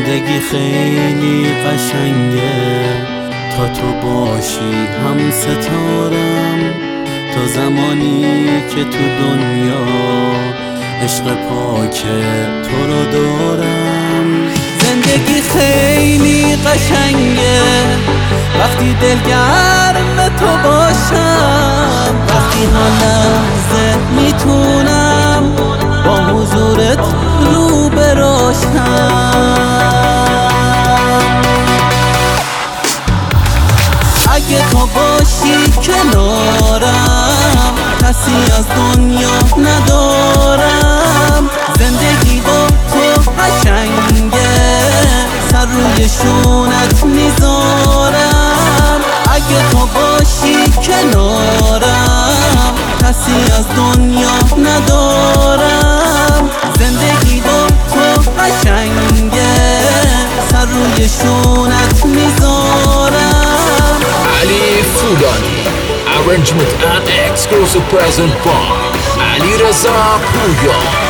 زندگی خیلی قشنگه. تا تو باشی هم ستارم تا زمانی که تو دنیا عشق پاک تو رو دارم. زندگی خیلی قشنگه. وقتی دلگرم تو باشم وقتی هر لحظه می‌تونم باشی کنارم. کسی از دنیا ندارم. زندگی با تو قشنگه. سر روی شونت می‌ذارم. اگه تو باشی کنارم کسی از دنیا ندارم. Bulan. Arrangement and exclusive present by Ali Raza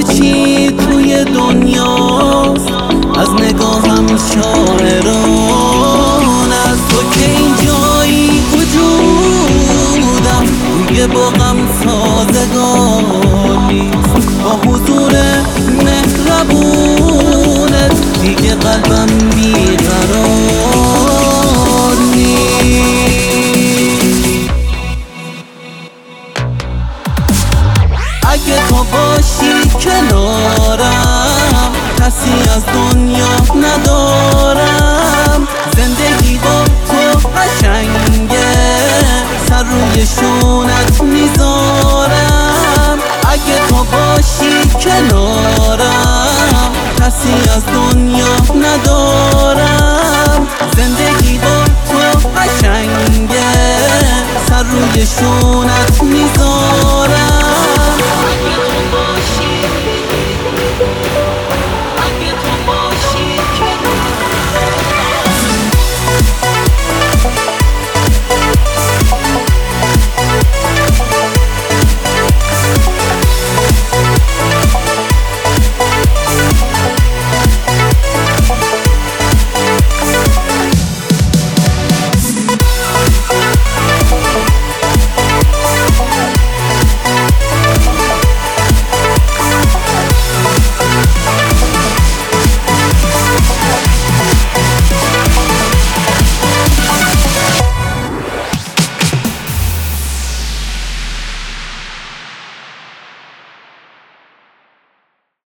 هرچی توی دنیاست از نگاهم شاعران است. تو که این جایی وجودم توی باغم سازگار تو باشی کنارم. کسی از دنیا ندارم. زندگی با تو قشنگه. سر روی شونت می‌ذارم. اگه تو باشی کنارم کسی از دنیا ندارم.